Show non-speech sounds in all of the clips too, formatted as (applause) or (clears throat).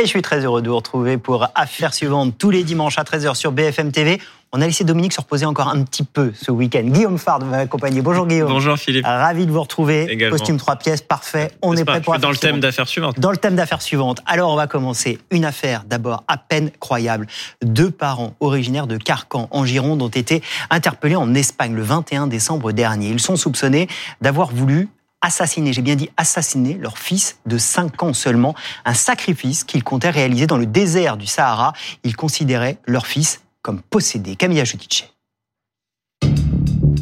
Et je suis très heureux de vous retrouver pour Affaires suivantes tous les dimanches à 13h sur BFM TV. On a laissé Dominique se reposer encore un petit peu ce week-end. Guillaume Fard va m'accompagner. Bonjour Guillaume. Bonjour Philippe. Ravi de vous retrouver. Également. Costume trois pièces, parfait. On est, prêt pour Dans le thème d'affaires suivantes. dans le thème d'affaires suivantes. Alors, on va commencer. Une affaire, d'abord, à peine croyable. Deux parents originaires de Carcan, en Gironde, ont été interpellés en Espagne le 21 décembre dernier. Ils sont soupçonnés d'avoir voulu assassiner, j'ai bien dit assassiner leur fils de 5 ans seulement, un sacrifice qu'ils comptaient réaliser dans le désert du Sahara. Ils considéraient leur fils comme possédé. Camilla Judice.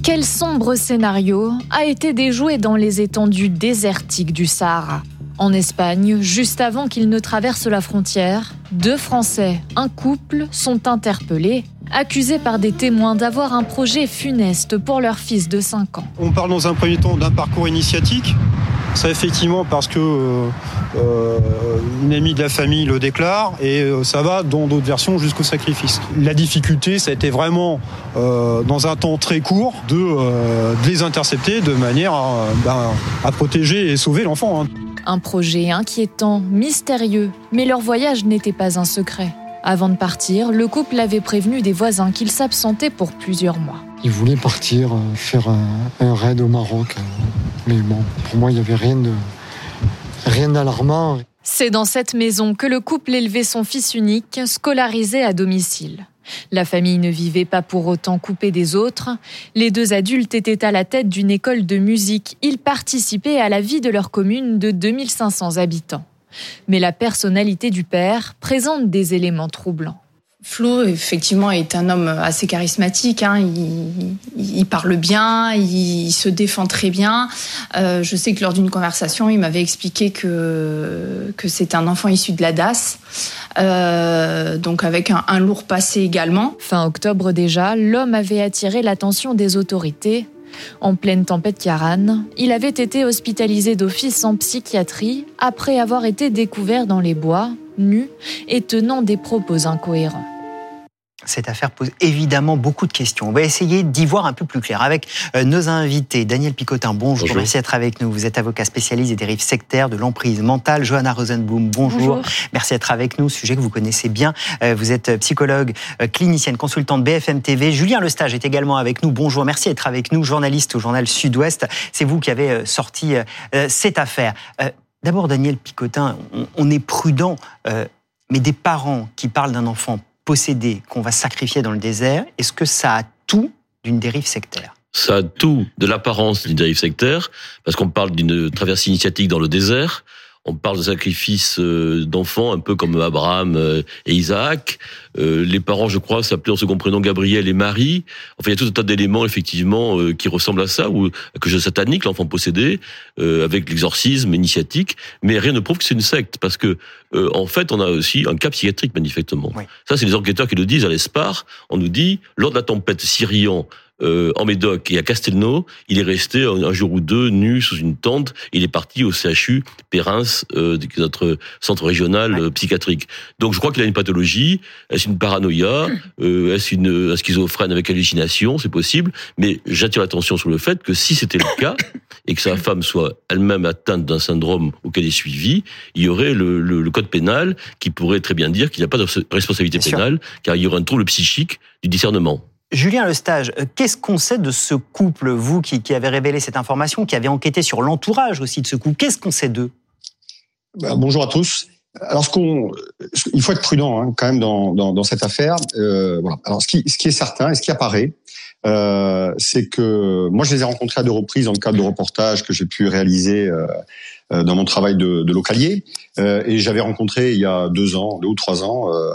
Quel sombre scénario a été déjoué dans les étendues désertiques du Sahara? En Espagne, juste avant qu'ils ne traversent la frontière, deux Français, un couple, sont interpellés, accusés par des témoins d'avoir un projet funeste pour leur fils de 5 ans. On parle dans un premier temps d'un parcours initiatique. Ça effectivement parce que euh, euh, une amie de la famille le déclare et euh, ça va dans d'autres versions jusqu'au sacrifice. La difficulté, ça a été vraiment dans un temps très court de, les intercepter de manière à, ben, protéger et sauver l'enfant. hein. Un projet inquiétant, mystérieux, mais leur voyage n'était pas un secret. Avant de partir, le couple avait prévenu des voisins qu'ils s'absentaient pour plusieurs mois. Il voulait partir, euh, faire un, un raid au Maroc. euh, Mais bon, pour moi, il n'y avait rien de rien d'alarmant. C'est dans cette maison que le couple élevait son fils unique, scolarisé à domicile. La famille ne vivait pas pour autant coupée des autres. Les deux adultes étaient à la tête d'une école de musique. Ils participaient à la vie de leur commune de 2500 habitants. Mais la personnalité du père présente des éléments troublants. Flo, effectivement, est un homme assez charismatique. hein. Il, parle bien, il se défend très bien. Euh, je sais que lors d'une conversation, il m'avait expliqué que, que c'est un enfant issu de la DAS, euh, donc avec un, un lourd passé également. Fin octobre déjà, l'homme avait attiré l'attention des autorités. En pleine tempête Kiaran, il avait été hospitalisé d'office en psychiatrie après avoir été découvert dans les bois, nu et tenant des propos incohérents. Cette affaire pose évidemment beaucoup de questions. On va essayer d'y voir un peu plus clair avec euh, nos invités. Daniel Picotin, bonjour. Bonjour. Merci d'être avec nous. Vous êtes avocat spécialiste des dérives sectaires, de l'emprise mentale. Johanna Rosenblum, bonjour. Bonjour. Merci d'être avec nous. Sujet que vous connaissez bien. Euh, Vous êtes psychologue, euh, clinicienne, consultante BFM TV. Julien Lestage est également avec nous. Bonjour. Merci d'être avec nous. Journaliste au journal Sud-Ouest. C'est vous qui avez sorti cette affaire. D'abord, Daniel Picotin, on, on est prudent, euh, mais des parents qui parlent d'un enfant possédé qu'on va sacrifier dans le désert, est-ce que ça a tout d'une dérive sectaire? Ça a tout de l'apparence d'une dérive sectaire, parce qu'on parle d'une traversée initiatique dans le désert, on parle de sacrifice euh, d'enfants, un peu comme Abraham euh, et Isaac. Euh, les parents, je crois, s'appelaient en second prénom Gabriel et Marie. Enfin, il y a tout un tas d'éléments, effectivement, qui ressemblent à ça, ou que je satanique, l'enfant possédé, avec l'exorcisme initiatique, mais rien ne prouve que c'est une secte, parce que, en fait, on a aussi un cas psychiatrique, manifestement. Oui. Ça, c'est les enquêteurs qui le disent à l'ESPAR. On nous dit, lors de la tempête Syrian, euh, en Médoc et à Castelnau, il est resté un, un jour ou deux nu sous une tente. Il est parti au CHU Périns, euh, notre centre régional Ouais. euh, psychiatrique. Donc je crois qu'il a une pathologie. Est-ce une paranoïa euh, Est-ce une un schizophrène avec hallucination? C'est possible. Mais j'attire l'attention sur le fait que si c'était le cas et que sa femme soit elle-même atteinte d'un syndrome auquel est suivie, il y aurait le, le- le code pénal qui pourrait très bien dire qu'il n'y a pas de responsabilité Bien sûr. pénale, car il y aurait un trouble psychique du discernement. Julien Lestage, euh, qu'est-ce qu'on sait de ce couple, vous qui, qui avez révélé cette information, qui avez enquêté sur l'entourage aussi de ce couple? Qu'est-ce qu'on sait d'eux? Ben, bonjour à tous. Alors, il faut être prudent hein, quand même dans, dans, cette affaire. Euh. Alors, ce qui, ce qui est certain et ce qui apparaît, euh, c'est que moi, je les ai rencontrés à deux reprises dans le cadre de reportages que j'ai pu réaliser dans mon travail de, de localier. Euh, et j'avais rencontré il y a deux ans, deux ou trois ans, euh,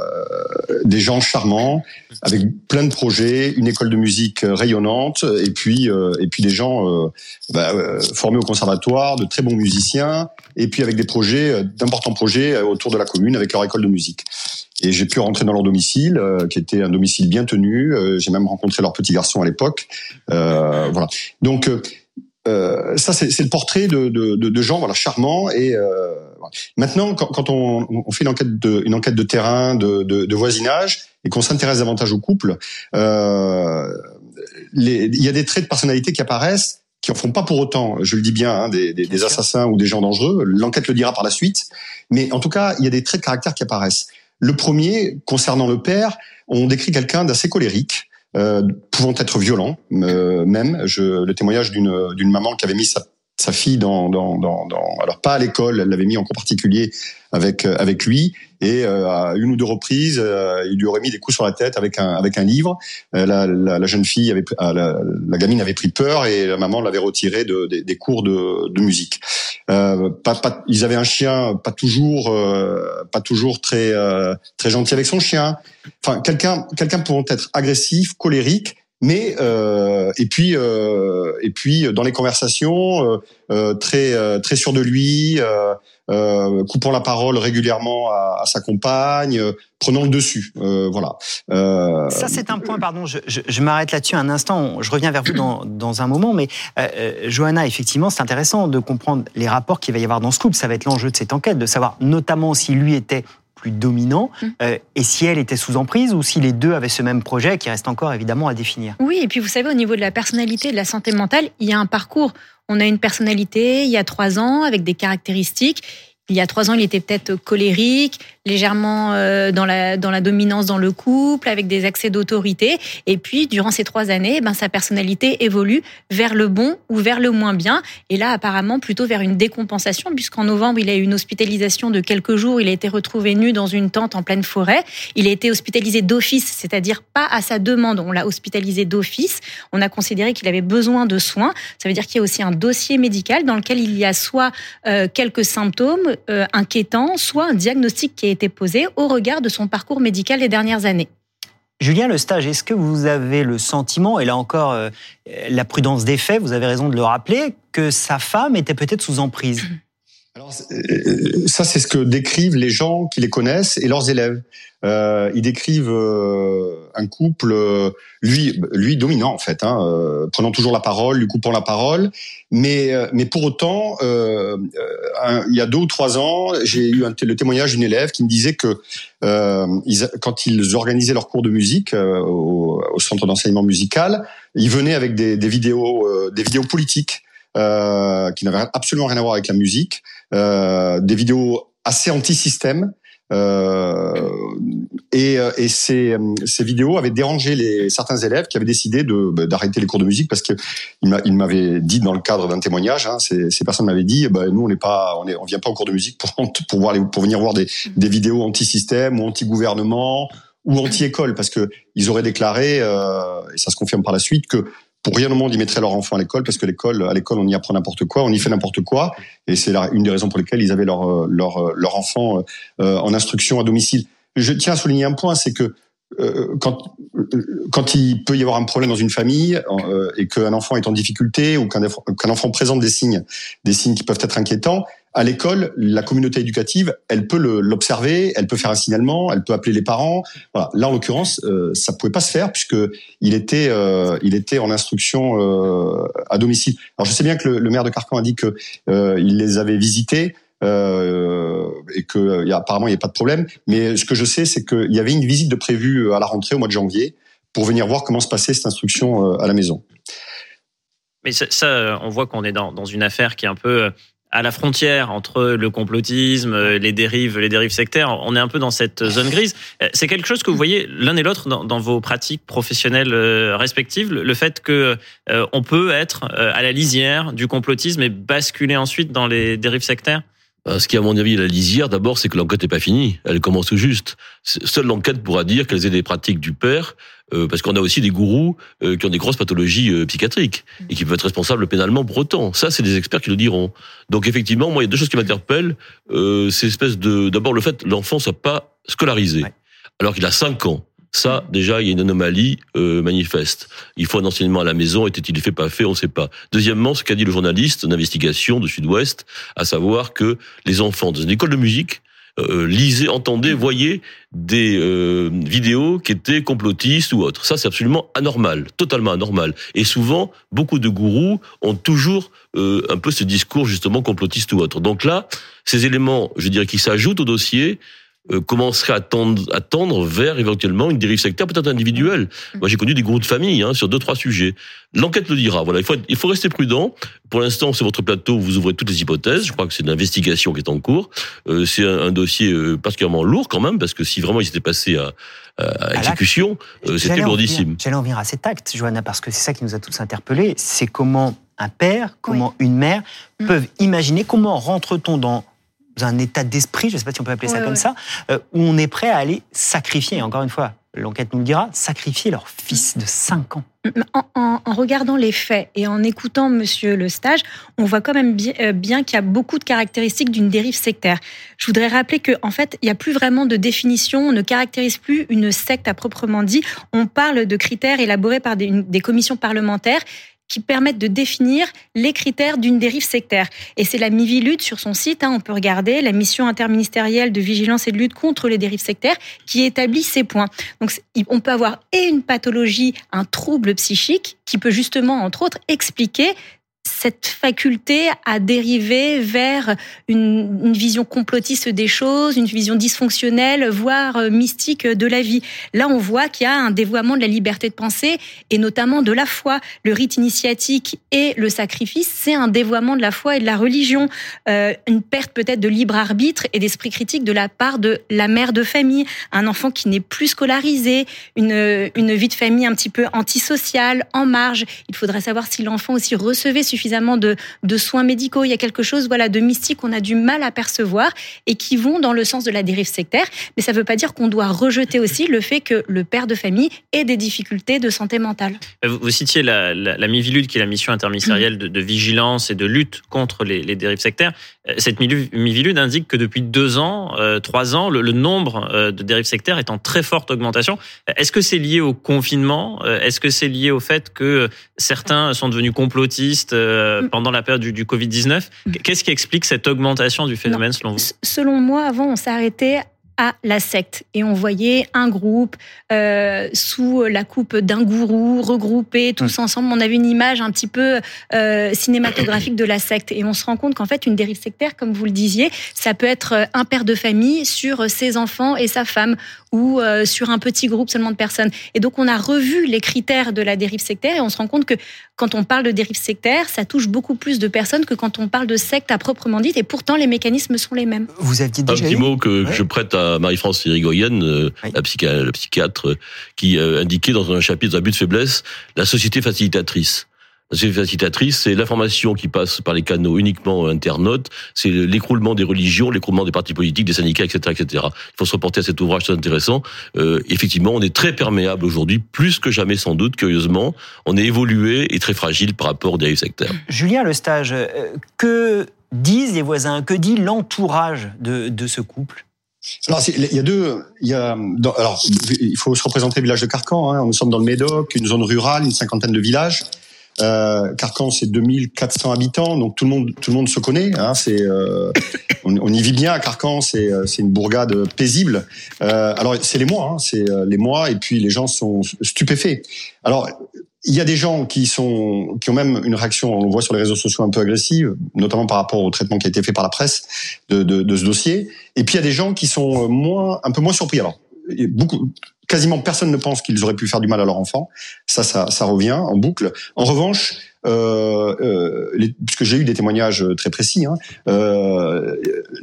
des gens charmants avec plein de projets, une école de musique rayonnante, et puis euh, et puis des gens euh, bah, euh, formés au conservatoire, de très bons musiciens, et puis avec des projets, euh, d'importants projets euh, autour de la commune avec leur école de musique. Et j'ai pu rentrer dans leur domicile, euh, qui était un domicile bien tenu. Euh, j'ai même rencontré leur petit garçon à l'époque. Euh, voilà. Donc euh, ça, c'est le portrait de, de, de, de gens voilà charmants. Et euh, maintenant, quand, quand on, on fait une enquête de, une enquête de terrain, de, de, de voisinage, et qu'on s'intéresse davantage au couple, euh, les- il y a des traits de personnalité qui apparaissent qui en font pas pour autant, je le dis bien, hein, des, des, des assassins ou des gens dangereux. L'enquête le dira par la suite. Mais en tout cas, il y a des traits de caractère qui apparaissent. Le premier, concernant le père, on décrit quelqu'un d'assez colérique, pouvant être violent euh, même. Je, le témoignage d'une d'une maman qui avait mis sa sa fille dans, dans, dans, dans, alors pas à l'école, elle l'avait mis en cours particulier avec euh, avec lui et euh, à une ou deux reprises, euh, il lui aurait mis des coups sur la tête avec un avec un livre. la, la, la, jeune fille avait la, la, gamine avait pris peur et la maman l'avait retiré de, des cours de, de musique. Euh, pas, pas, ils avaient un chien pas toujours pas toujours très très gentil avec son chien. Enfin quelqu'un quelqu'un pouvant être agressif, colérique mais euh, et puis euh, et puis dans les conversations euh, euh très euh, très sûr de lui, euh, coupant la parole régulièrement à, à sa compagne, prenant le dessus, voilà. Ça c'est un point, pardon, je, je, je m'arrête là-dessus un instant. Je reviens vers vous dans, dans un moment, mais Johanna, effectivement, c'est intéressant de comprendre les rapports qu'il va y avoir dans ce couple. Ça va être l'enjeu de cette enquête, de savoir notamment si lui était plus dominant, mm. euh, et si elle était sous emprise ou si les deux avaient ce même projet qui reste encore évidemment à définir. Oui, et puis vous savez, au niveau de la personnalité, de la santé mentale, il y a un parcours. On a une personnalité il y a trois ans avec des caractéristiques. Il y a trois ans, il était peut-être colérique, légèrement euh, dans la dans la dominance dans le couple, avec des accès d'autorité. Et puis, durant ces trois années, ben sa personnalité évolue vers le bon ou vers le moins bien. Et là, apparemment, plutôt vers une décompensation, puisqu'en novembre, il a eu une hospitalisation de quelques jours. Il a été retrouvé nu dans une tente en pleine forêt. Il a été hospitalisé d'office, c'est-à-dire pas à sa demande. On l'a hospitalisé d'office. On a considéré qu'il avait besoin de soins. Ça veut dire qu'il y a aussi un dossier médical dans lequel il y a soit euh, quelques symptômes euh, inquiétants, soit un diagnostic qui est été posée au regard de son parcours médical les dernières années. Julien le stage, est-ce que vous avez le sentiment, et là encore euh, la prudence des faits, vous avez raison de le rappeler, que sa femme était peut-être sous emprise? (clears throat) alors, euh, ça, c'est ce que décrivent les gens qui les connaissent et leurs élèves. Euh, ils décrivent euh, un couple, euh, lui, lui dominant en fait, hein, euh, prenant toujours la parole, lui coupant la parole. Mais, mais pour autant, il y a deux ou trois ans, j'ai eu un, le témoignage d'une élève qui me disait que ils, quand ils organisaient leurs cours de musique au, au, centre d'enseignement musical, ils venaient avec des, des vidéos, des vidéos politiques. Euh, qui n'avaient absolument rien à voir avec la musique, euh, des vidéos assez anti-système. Euh, et, euh, et ces, ces, vidéos avaient dérangé les, certains élèves qui avaient décidé bah, d'arrêter les cours de musique parce que il m'avait dit dans le cadre d'un témoignage, hein, ces, ces, personnes m'avaient dit, bah, nous on n'est pas, on, est, on vient pas au cours de musique pour (laughs) pour voir les, pour venir voir des, des vidéos anti-système ou anti-gouvernement ou anti-école parce que ils auraient déclaré euh, et ça se confirme par la suite que pour rien au monde, ils mettraient leur enfant à l'école parce que l'école, à l'école, on y apprend n'importe quoi, on y fait n'importe quoi, et c'est une des raisons pour lesquelles ils avaient leur euh, leur euh, leur enfant euh, en instruction à domicile. Je tiens à souligner un point, c'est que quand quand il peut y avoir un problème dans une famille et qu'un enfant est en difficulté ou qu'un enfant présente des signes, des signes qui peuvent être inquiétants, à l'école, la communauté éducative, elle peut l'observer, elle peut faire un signalement, elle peut appeler les parents. Voilà. Là, en l'occurrence, euh, ça pouvait pas se faire puisque il était, euh, il était en instruction euh, à domicile. Alors, je sais bien que le, maire de Carcan a dit que euh, il les avait visités. Euh, et que a, apparemment il n'y a pas de problème. Mais ce que je sais, c'est qu'il y avait une visite de prévue à la rentrée au mois de janvier pour venir voir comment se passait cette instruction à la maison. Mais ça, ça on voit qu'on est dans, dans, une affaire qui est un peu à la frontière entre le complotisme, les dérives, les dérives sectaires. On est un peu dans cette zone grise. Euh, c'est quelque chose que vous voyez l'un et l'autre dans, vos pratiques professionnelles euh, respectives, le fait que euh, on peut être à la lisière du complotisme et basculer ensuite dans les dérives sectaires? Ce qui, à mon avis, est la lisière, d'abord, c'est que l'enquête n'est pas finie. Elle commence tout juste. Seule l'enquête pourra dire quelles sont des pratiques du père, euh, parce qu'on a aussi des gourous euh, qui ont des grosses pathologies euh, psychiatriques et qui peuvent être responsables pénalement pour autant. Ça, c'est des experts qui le diront. Donc, effectivement, moi, il y a deux choses qui m'interpellent. c'est espèce de, d'abord, le fait l'enfant soit pas scolarisé, alors qu'il a 5 ans. Ça, déjà, il y a une anomalie manifeste. Il faut un enseignement à la maison. Était-il fait, pas fait On ne sait pas. Deuxièmement, ce qu'a dit le journaliste d'investigation de Sud-Ouest, à savoir que les enfants dans une école de musique euh, lisez, entendez, voyez des euh, vidéos qui étaient complotistes ou autres. Ça, c'est absolument anormal, totalement anormal. Et souvent, beaucoup de gourous ont toujours euh, un peu ce discours justement complotiste ou autre. Donc là, ces éléments, je dirais, qui s'ajoutent au dossier, euh, commencerait à tendre, à tendre vers éventuellement une dérive sectaire, peut-être individuelle. Mm. Moi, j'ai connu des groupes de famille hein, sur deux, trois sujets. L'enquête le dira. Voilà, il faut, il faut rester prudent. Pour l'instant, c'est votre plateau, vous ouvrez toutes les hypothèses. Je crois que c'est une investigation qui est en cours. Euh, c'est un, un dossier euh, particulièrement lourd quand même, parce que si vraiment il s'était passé à, à, à exécution, euh, c'était lourdissime. J'allais en venir à cet acte, Johanna, parce que c'est ça qui nous a tous interpellés. C'est comment un père, comment une mère Mm. peuvent imaginer, comment rentre-t-on dans un état d'esprit, je ne sais pas si on peut appeler ça Ouais, comme ouais. ça, euh, où on est prêt à aller sacrifier, encore une fois, l'enquête nous le dira, sacrifier leur fils de 5 ans. En, en- en regardant les faits et en écoutant Monsieur le stage, on voit quand même bien, euh, bien qu'il y a beaucoup de caractéristiques d'une dérive sectaire. Je voudrais rappeler que en fait, il n'y a plus vraiment de définition, on ne caractérise plus une secte à proprement dit. On parle de critères élaborés par des, une- des commissions parlementaires qui permettent de définir les critères d'une dérive sectaire. Et c'est la Mivilude sur son site, hein, on peut regarder, la mission interministérielle de vigilance et de lutte contre les dérives sectaires, qui établit ces points. Donc on peut avoir et une pathologie, un trouble psychique, qui peut justement, entre autres, expliquer cette faculté à dériver vers une, vision complotiste des choses, une vision dysfonctionnelle, voire euh, mystique de la vie. Là, on voit qu'il y a un dévoiement de la liberté de penser et notamment de la foi. Le rite initiatique et le sacrifice, c'est un dévoiement de la foi et de la religion. Euh, une perte peut-être de libre arbitre et d'esprit critique de la part de la mère de famille, un enfant qui n'est plus scolarisé, une, une vie de famille un petit peu antisociale, en marge. Il faudrait savoir si l'enfant aussi recevait suffisamment de, soins médicaux. Il y a quelque chose voilà, de mystique qu'on a du mal à percevoir et qui vont dans le sens de la dérive sectaire. Mais ça ne veut pas dire qu'on doit rejeter aussi le fait que le père de famille ait des difficultés de santé mentale. Vous, vous citiez la, la, la MIVILUD, qui est la mission interministérielle de, vigilance et de lutte contre les, dérives sectaires. Euh, Cette MIVILUD indique que depuis deux ans, euh, trois ans, le, le nombre euh, de dérives sectaires est en très forte augmentation. Est-ce que c'est lié au confinement? Euh, Est-ce que c'est lié au fait que certains sont devenus complotistes euh, Mm. pendant la période du, du Covid-19 Qu'est-ce qui explique cette augmentation du phénomène selon vous? Selon moi, avant, on s'arrêtait à la secte et on voyait un groupe euh, sous la coupe d'un gourou regroupés tous ensemble. On avait une image un petit peu euh, cinématographique de la secte et on se rend compte qu'en fait une dérive sectaire, comme vous le disiez, ça peut être euh, un père de famille sur ses enfants et sa femme ou euh, sur un petit groupe seulement de personnes. Et donc on a revu les critères de la dérive sectaire et on se rend compte que quand on parle de dérive sectaire, ça touche beaucoup plus de personnes que quand on parle de secte à proprement dit et pourtant les mécanismes sont les mêmes. Vous aviez Un déjà petit eu mot que Ouais. je prête à Marie-France Irigoyen, euh, Oui. la, psychiatre, euh, qui euh, indiquait dans un chapitre, but de faiblesse, la société facilitatrice. La société facilitatrice, c'est l'information qui passe par les canaux uniquement internautes, c'est l'écroulement des religions, l'écroulement des partis politiques, des syndicats, etc., etc. Il faut se reporter à cet ouvrage très intéressant. Euh, effectivement, on est très perméable aujourd'hui, plus que jamais sans doute, curieusement. On est évolué et très fragile par rapport aux dérives sectaires. Julien Lestage, euh, que disent les voisins, que dit l'entourage de, de ce couple? Alors, il y a deux. Il y a. alors, il faut se représenter le village de Carcan. Hein. Nous sommes dans le Médoc, une zone rurale, une cinquantaine de villages. Euh, Carcan, c'est 2400 habitants, donc tout le monde, tout le monde se connaît. Hein. C'est, euh, on, on y vit bien à Carcan. C'est, euh, c'est une bourgade paisible. Euh, alors, c'est les mois, hein. c'est euh, les mois, et puis les gens sont stupéfaits. Alors, il y a des gens qui sont, qui ont même une réaction, on le voit sur les réseaux sociaux un peu agressive, notamment par rapport au traitement qui a été fait par la presse de, de, de ce dossier. Et puis il y a des gens qui sont moins, un peu moins surpris. Alors, beaucoup, quasiment personne ne pense qu'ils auraient pu faire du mal à leur enfant. Ça, ça, ça revient en boucle. En revanche, euh, euh, puisque j'ai eu des témoignages très précis, hein, euh,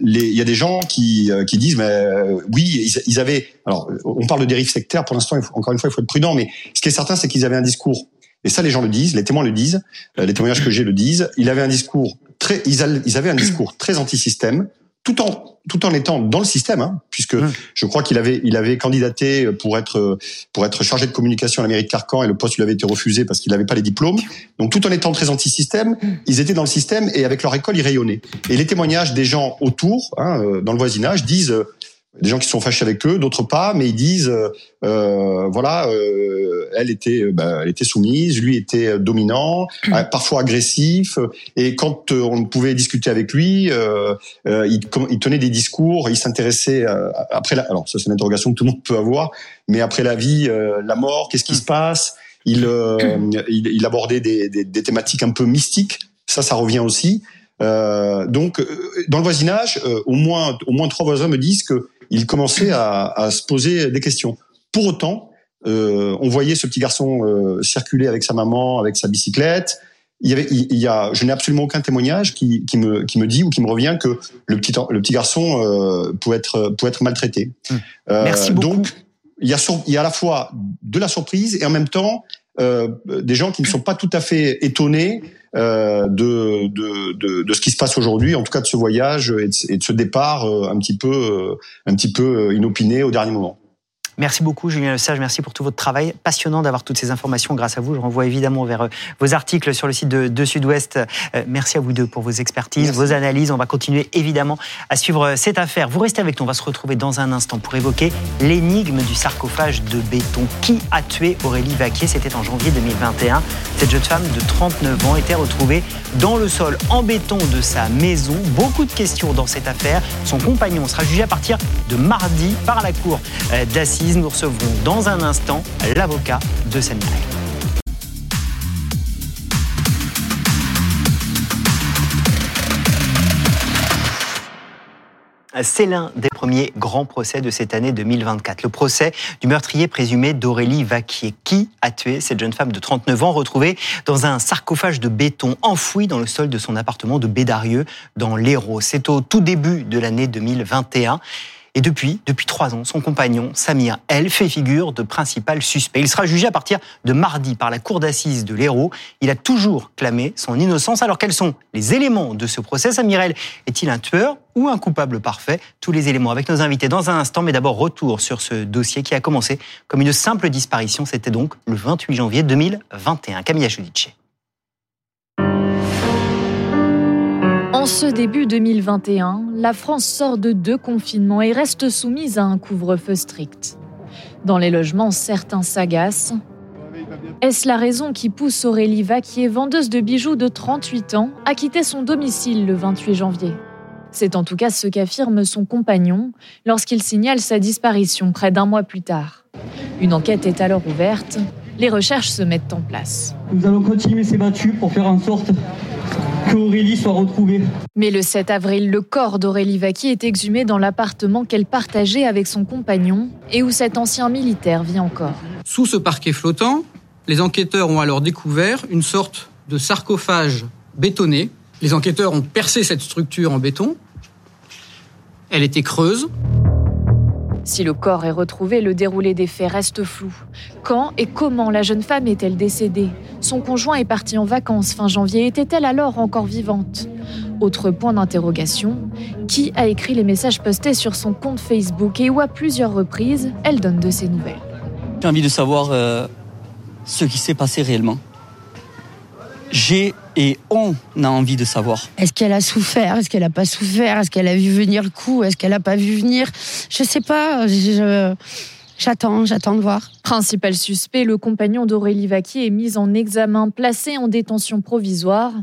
il y a des gens qui, euh, qui disent, mais euh, oui, ils, ils avaient. Alors, on parle de dérive sectaire. Pour l'instant, il encore une fois, il faut être prudent. Mais ce qui est certain, c'est qu'ils avaient un discours. Et ça, les gens le disent, les témoins le disent, euh, les témoignages que j'ai le disent. Il avait un discours très, ils, ils avaient un discours très anti-système, tout en tout en étant dans le système, hein, puisque Mmh. je crois qu'il avait il avait candidaté pour être pour être chargé de communication à la mairie de Carcan et le poste lui avait été refusé parce qu'il n'avait pas les diplômes. Donc tout en étant très anti-système, ils étaient dans le système et avec leur école ils rayonnaient. Et les témoignages des gens autour, hein, euh, dans le voisinage, disent euh, des gens qui sont fâchés avec eux, d'autres pas, mais ils disent euh, euh, voilà, euh, elle était bah, elle était soumise, lui était euh, dominant, euh, parfois agressif, et quand on pouvait discuter avec lui, euh, il, tenait des discours, il s'intéressait euh, après la, alors ça c'est une interrogation que tout le monde peut avoir, mais après la vie, euh, la mort, qu'est-ce qui se passe? Il, euh, il il abordait des, des, des thématiques un peu mystiques, ça ça revient aussi. Euh, donc dans le voisinage, euh, au moins au moins trois voisins me disent que il commençait à, à se poser des questions. Pour autant, euh, on voyait ce petit garçon euh, circuler avec sa maman, avec sa bicyclette. Il y avait, il, y a, je n'ai absolument aucun témoignage qui, qui, me, qui me dit ou qui me revient que le petit, le petit garçon euh, pouvait être, être maltraité. Mmh. Merci beaucoup. Donc, il y a, il y a à la fois de la surprise et en même temps euh, des gens qui ne sont pas tout à fait étonnés euh, de, de, de, de, ce qui se passe aujourd'hui, en tout cas de ce voyage et de, et de ce départ euh, un petit peu, un petit peu inopiné au dernier moment. Merci beaucoup, Julien Lesage. Merci pour tout votre travail. Passionnant d'avoir toutes ces informations grâce à vous. Je renvoie évidemment vers euh, vos articles sur le site de, Sud-Ouest. Euh, merci à vous deux pour vos expertises, vos analyses. On va continuer évidemment à suivre euh, cette affaire. Vous restez avec nous. On va se retrouver dans un instant pour évoquer l'énigme du sarcophage de béton. Qui a tué Aurélie Vaquier C'était en janvier 2021. Cette jeune femme de 39 ans était retrouvée dans le sol en béton de sa maison. Beaucoup de questions dans cette affaire. Son compagnon sera jugé à partir de mardi par la cour d'assises. Nous recevrons dans un instant l'avocat de Samuel. C'est l'un des premiers grands procès de cette année 2024. Le procès du meurtrier présumé d'Aurélie Vaquier. Qui a tué cette jeune femme de 39 ans retrouvée dans un sarcophage de béton enfoui dans le sol de son appartement de Bédarieux dans l'Hérault? C'est au tout début de l'année 2021. Et depuis, depuis trois ans, son compagnon, Samir, elle, fait figure de principal suspect. Il sera jugé à partir de mardi par la cour d'assises de l'Hérault. Il a toujours clamé son innocence. Alors quels sont les éléments de ce procès? Samir El est-il un tueur ou un coupable parfait? Tous les éléments avec nos invités dans un instant, mais d'abord retour sur ce dossier qui a commencé comme une simple disparition. C'était donc le 28 janvier 2021. Camilla Giudice. En ce début 2021, la France sort de deux confinements et reste soumise à un couvre-feu strict. Dans les logements, certains s'agacent. Est-ce la raison qui pousse Aurélie est vendeuse de bijoux de 38 ans, à quitter son domicile le 28 janvier? C'est en tout cas ce qu'affirme son compagnon lorsqu'il signale sa disparition près d'un mois plus tard. Une enquête est alors ouverte. Les recherches se mettent en place. Nous allons continuer ces battues pour faire en sorte qu'Aurélie soit retrouvée. Mais le 7 avril, le corps d'Aurélie Vaquier est exhumé dans l'appartement qu'elle partageait avec son compagnon et où cet ancien militaire vit encore. Sous ce parquet flottant, les enquêteurs ont alors découvert une sorte de sarcophage bétonné. Les enquêteurs ont percé cette structure en béton. Elle était creuse. Si le corps est retrouvé, le déroulé des faits reste flou. Quand et comment la jeune femme est-elle décédée? Son conjoint est parti en vacances fin janvier. Était-elle alors encore vivante? Autre point d'interrogation, qui a écrit les messages postés sur son compte Facebook et où à plusieurs reprises, elle donne de ses nouvelles? J'ai envie de savoir euh, ce qui s'est passé réellement j'ai et on a envie de savoir. Est-ce qu'elle a souffert? Est-ce qu'elle n'a pas souffert? Est-ce qu'elle a vu venir le coup? Est-ce qu'elle n'a pas vu venir? Je sais pas. J'attends, j'attends de voir. Principal suspect, le compagnon d'Aurélie Vaquier est mis en examen, placé en détention provisoire.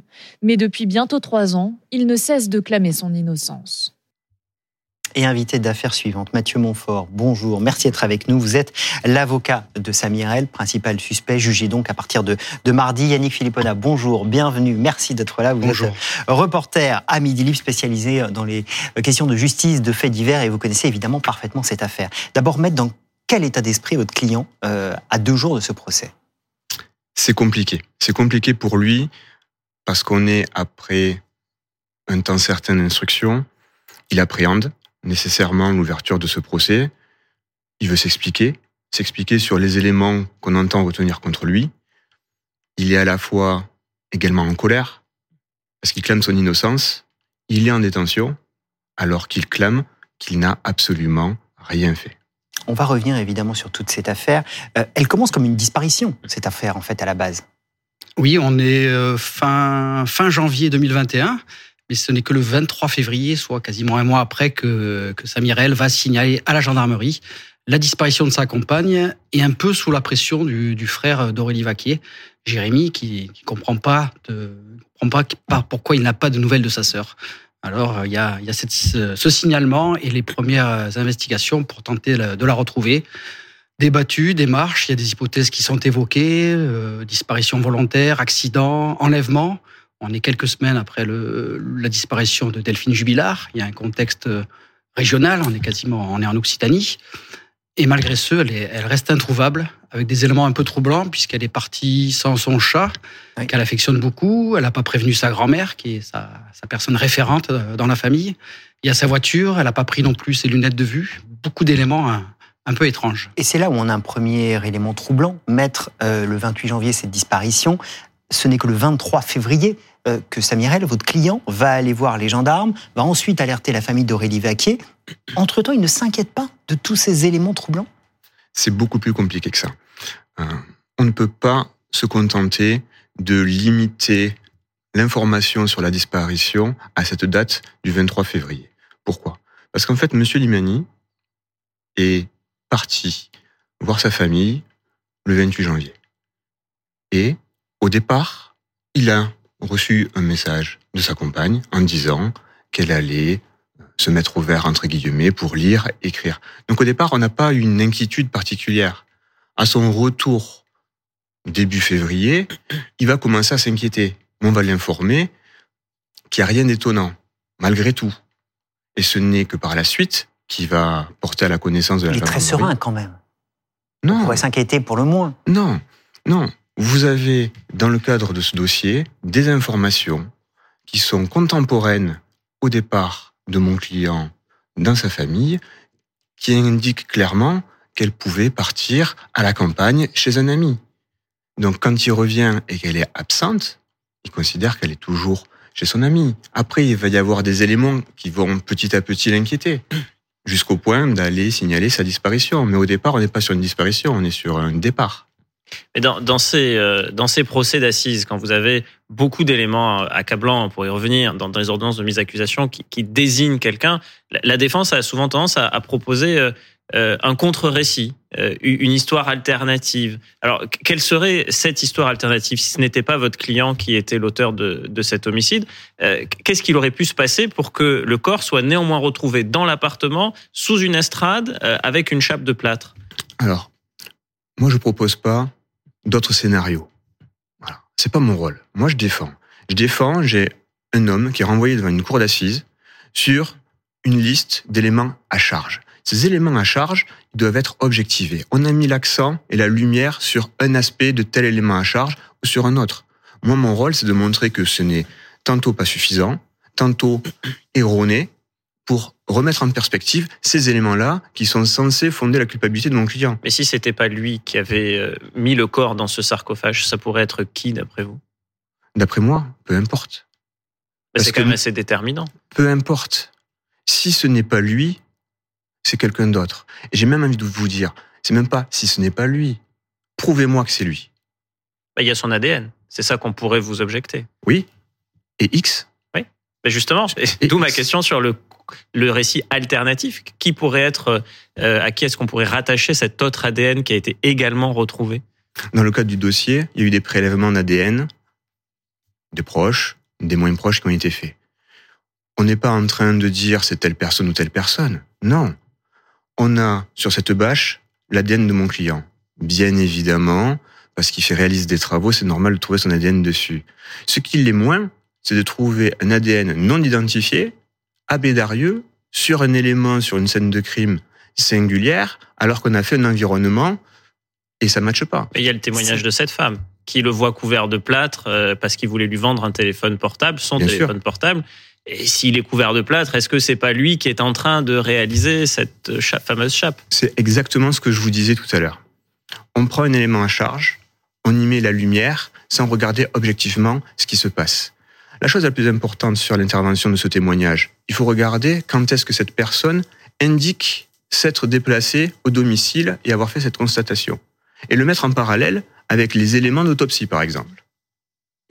Mais depuis bientôt trois ans, il ne cesse de clamer son innocence et invité d'affaires suivante, Mathieu Montfort. Bonjour, merci d'être avec nous. Vous êtes l'avocat de Samirel, principal suspect, jugé donc à partir de, de mardi. Yannick Philippona, bonjour, bienvenue, merci d'être là. Vous bonjour. êtes reporter à Midi Libre spécialisé dans les questions de justice, de faits divers et vous connaissez évidemment parfaitement cette affaire. D'abord, mettre dans quel état d'esprit votre client euh, à deux jours de ce procès? C'est compliqué. C'est compliqué pour lui parce qu'on est après un temps certain d'instruction. Il appréhende, nécessairement l'ouverture de ce procès. Il veut s'expliquer, s'expliquer sur les éléments qu'on entend retenir contre lui. Il est à la fois également en colère, parce qu'il clame son innocence. Il est en détention, alors qu'il clame qu'il n'a absolument rien fait. On va revenir évidemment sur toute cette affaire. Euh, elle commence comme une disparition, cette affaire, en fait, à la base. Oui, on est euh, fin, fin janvier 2021 mais ce n'est que le 23 février, soit quasiment un mois après, que, que Samirel va signaler à la gendarmerie la disparition de sa compagne et un peu sous la pression du, frère d'Aurélie Vaquier, Jérémy, qui ne comprend pas, pourquoi il n'a pas de nouvelles de sa sœur. Alors, il y a, ce signalement et les premières investigations pour tenter de la retrouver. Débattues, démarches, il y a des hypothèses qui sont évoquées, euh, disparition volontaire, accident, enlèvement. On est quelques semaines après le, la disparition de Delphine Jubilard. Il y a un contexte régionale, on est quasiment on est en Occitanie. Et malgré ce, elle, est- elle reste introuvable, avec des éléments un peu troublants, puisqu'elle est partie sans son chat, qu'elle affectionne beaucoup. Elle n'a pas prévenu sa grand-mère, qui est sa, sa personne référente euh, dans la famille. Il y a sa voiture, elle n'a pas pris non plus ses lunettes de vue. Beaucoup d'éléments un, un peu étranges. Et c'est là où on a un premier élément troublant. Mettre euh, le 28 janvier cette disparition, ce n'est que le 23 février euh, que Samirel, votre client, va aller voir les gendarmes, va ensuite alerter la famille d'Aurélie Vaquier. Entre-temps, il ne s'inquiète pas de tous ces éléments troublants? C'est beaucoup plus compliqué que ça. Euh, on ne peut pas se contenter de limiter l'information sur la disparition à cette date du 23 février. Pourquoi? Parce qu'en fait, Monsieur Limani est parti voir sa famille le 28 janvier. Et au départ, il a reçu un message de sa compagne en disant qu'elle allait se mettre au vert, entre guillemets, pour lire, écrire. Donc au départ, on n'a pas eu une inquiétude particulière. À son retour, début février, il va commencer à s'inquiéter. On va l'informer qu'il n'y a rien d'étonnant, malgré tout. Et ce n'est que par la suite qu'il va porter à la connaissance de la Il est très serein quand même. Non. On pourrait s'inquiéter pour le moins. Non, non. Vous avez, dans le cadre de ce dossier, des informations qui sont contemporaines au départ de mon client dans sa famille, qui indiquent clairement qu'elle pouvait partir à la campagne chez un ami. Donc quand il revient et qu'elle est absente, il considère qu'elle est toujours chez son ami. Après, il va y avoir des éléments qui vont petit à petit l'inquiéter, jusqu'au point d'aller signaler sa disparition. Mais au départ, on n'est pas sur une disparition, on est sur un départ. Mais dans, ces, euh, dans ces procès d'assises, quand vous avez beaucoup d'éléments accablants, pour y revenir, dans, les ordonnances de mise d'accusation qui, qui désignent quelqu'un, la, défense a souvent tendance à, proposer euh, euh, un contre-récit, une histoire alternative. Alors, quelle serait cette histoire alternative si ce n'était pas votre client qui était l'auteur de, de, cet homicide Qu'est-ce qu'il aurait pu se passer pour que le corps soit néanmoins retrouvé dans l'appartement, sous une estrade, avec une chape de plâtre? Alors, moi, je propose pas d'autres scénarios. Voilà. C'est pas mon rôle. Moi, je défends. Je défends, j'ai un homme qui est renvoyé devant une cour d'assises sur une liste d'éléments à charge. Ces éléments à charge doivent être objectivés. On a mis l'accent et la lumière sur un aspect de tel élément à charge ou sur un autre. Moi, mon rôle, c'est de montrer que ce n'est tantôt pas suffisant, tantôt (clears throat) erroné, pour remettre en perspective ces éléments-là qui sont censés fonder la culpabilité de mon client. Mais si c'était pas lui qui avait euh, mis le corps dans ce sarcophage, ça pourrait être qui d'après vous? D'après moi, peu importe. C'est quand même assez déterminant. Peu importe. Si ce n'est pas lui, c'est quelqu'un d'autre. Et j'ai même envie de vous dire, c'est même pas si ce n'est pas lui. Prouvez-moi que c'est lui. Bah, il y a son ADN. C'est ça qu'on pourrait vous objecter. Oui. Et X Oui. Mais justement, d'où ma question sur le, le récit alternatif. Qui pourrait être, euh, à qui est-ce qu'on pourrait rattacher cet autre ADN qui a été également retrouvé? Dans le cadre du dossier, il y a eu des prélèvements d'ADN, des proches, des moins proches qui ont été faits. On n'est pas en train de dire c'est telle personne ou telle personne. Non. On a sur cette bâche l'ADN de mon client. Bien évidemment, parce qu'il fait réalise des travaux, c'est normal de trouver son ADN dessus. Ce qui l'est moins, c'est de trouver un ADN non identifié, à Bédarieux, sur un élément, sur une scène de crime singulière, alors qu'on a fait un environnement et ça ne matche pas. Et il y a le témoignage de cette femme qui le voit couvert de plâtre euh, parce qu'il voulait lui vendre un téléphone portable, son Bien téléphone sûr. portable. Et s'il est couvert de plâtre, est-ce que c'est pas lui qui est en train de réaliser cette cha- fameuse chape? C'est exactement ce que je vous disais tout à l'heure. On prend un élément à charge, on y met la lumière sans regarder objectivement ce qui se passe. La chose la plus importante sur l'intervention de ce témoignage, il faut regarder quand est-ce que cette personne indique s'être déplacée au domicile et avoir fait cette constatation. Et le mettre en parallèle avec les éléments d'autopsie, par exemple.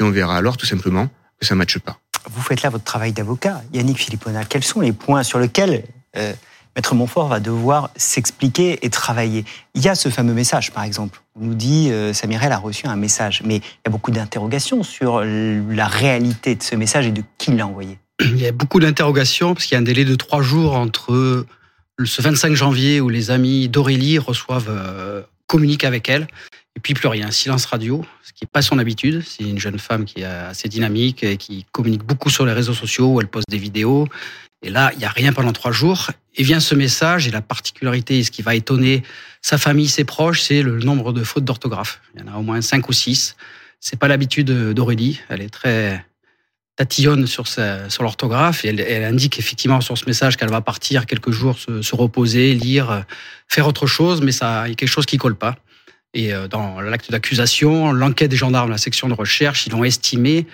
Et on verra alors tout simplement que ça ne matche pas. Vous faites là votre travail d'avocat. Yannick Philippona, quels sont les points sur lesquels euh, Maître Montfort va devoir s'expliquer et travailler Il y a ce fameux message, par exemple. On nous dit euh, Samirel a reçu un message, mais il y a beaucoup d'interrogations sur la réalité de ce message et de qui l'a envoyé. Il y a beaucoup d'interrogations parce qu'il y a un délai de trois jours entre ce 25 janvier où les amis d'Aurélie reçoivent, euh, communiquent avec elle, et puis plus rien, silence radio, ce qui n'est pas son habitude. C'est une jeune femme qui est assez dynamique et qui communique beaucoup sur les réseaux sociaux où elle poste des vidéos. Et là, il n'y a rien pendant trois jours. Et vient ce message, et la particularité, ce qui va étonner sa famille, ses proches, c'est le nombre de fautes d'orthographe. Il y en a au moins cinq ou six. C'est pas l'habitude d'Aurélie. Elle est très tatillonne sur, sur l'orthographe et elle, indique effectivement sur ce message qu'elle va partir quelques jours se, se, reposer, lire, faire autre chose, mais ça, il y a quelque chose qui colle pas. Et euh, dans l'acte d'accusation, l'enquête des gendarmes, la section de recherche, ils ont estimé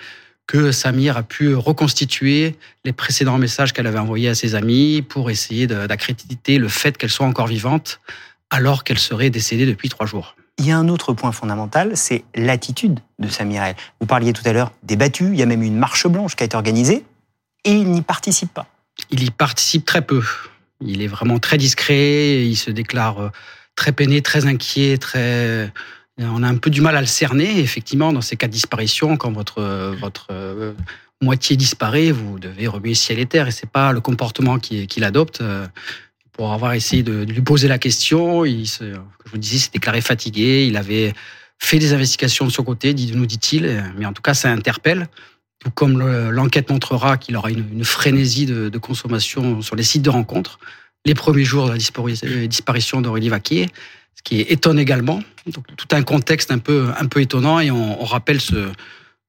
que Samir a pu reconstituer les précédents messages qu'elle avait envoyés à ses amis pour essayer d'accréditer le fait qu'elle soit encore vivante alors qu'elle serait décédée depuis trois jours. Il y a un autre point fondamental, c'est l'attitude de Samir El. Vous parliez tout à l'heure des battus, il y a même une marche blanche qui a été organisée et il n'y participe pas. Il y participe très peu. Il est vraiment très discret, il se déclare très peiné, très inquiet, très on a un peu du mal à le cerner, effectivement, dans ces cas de disparition, quand votre, votre euh, moitié disparaît, vous devez remuer ciel et terre, et c'est pas le comportement qu'il qui adopte. Pour avoir essayé de, lui poser la question, il je vous disais, s'est déclaré fatigué, il avait fait des investigations de son côté, nous dit-il, mais en tout cas, ça interpelle. Tout comme l'enquête montrera qu'il aura une, frénésie de, de, consommation sur les sites de rencontres. Les premiers jours de la disparition d'Aurélie Vaquier, qui étonne également. Donc, tout un contexte un peu, un peu étonnant et on, on rappelle ce,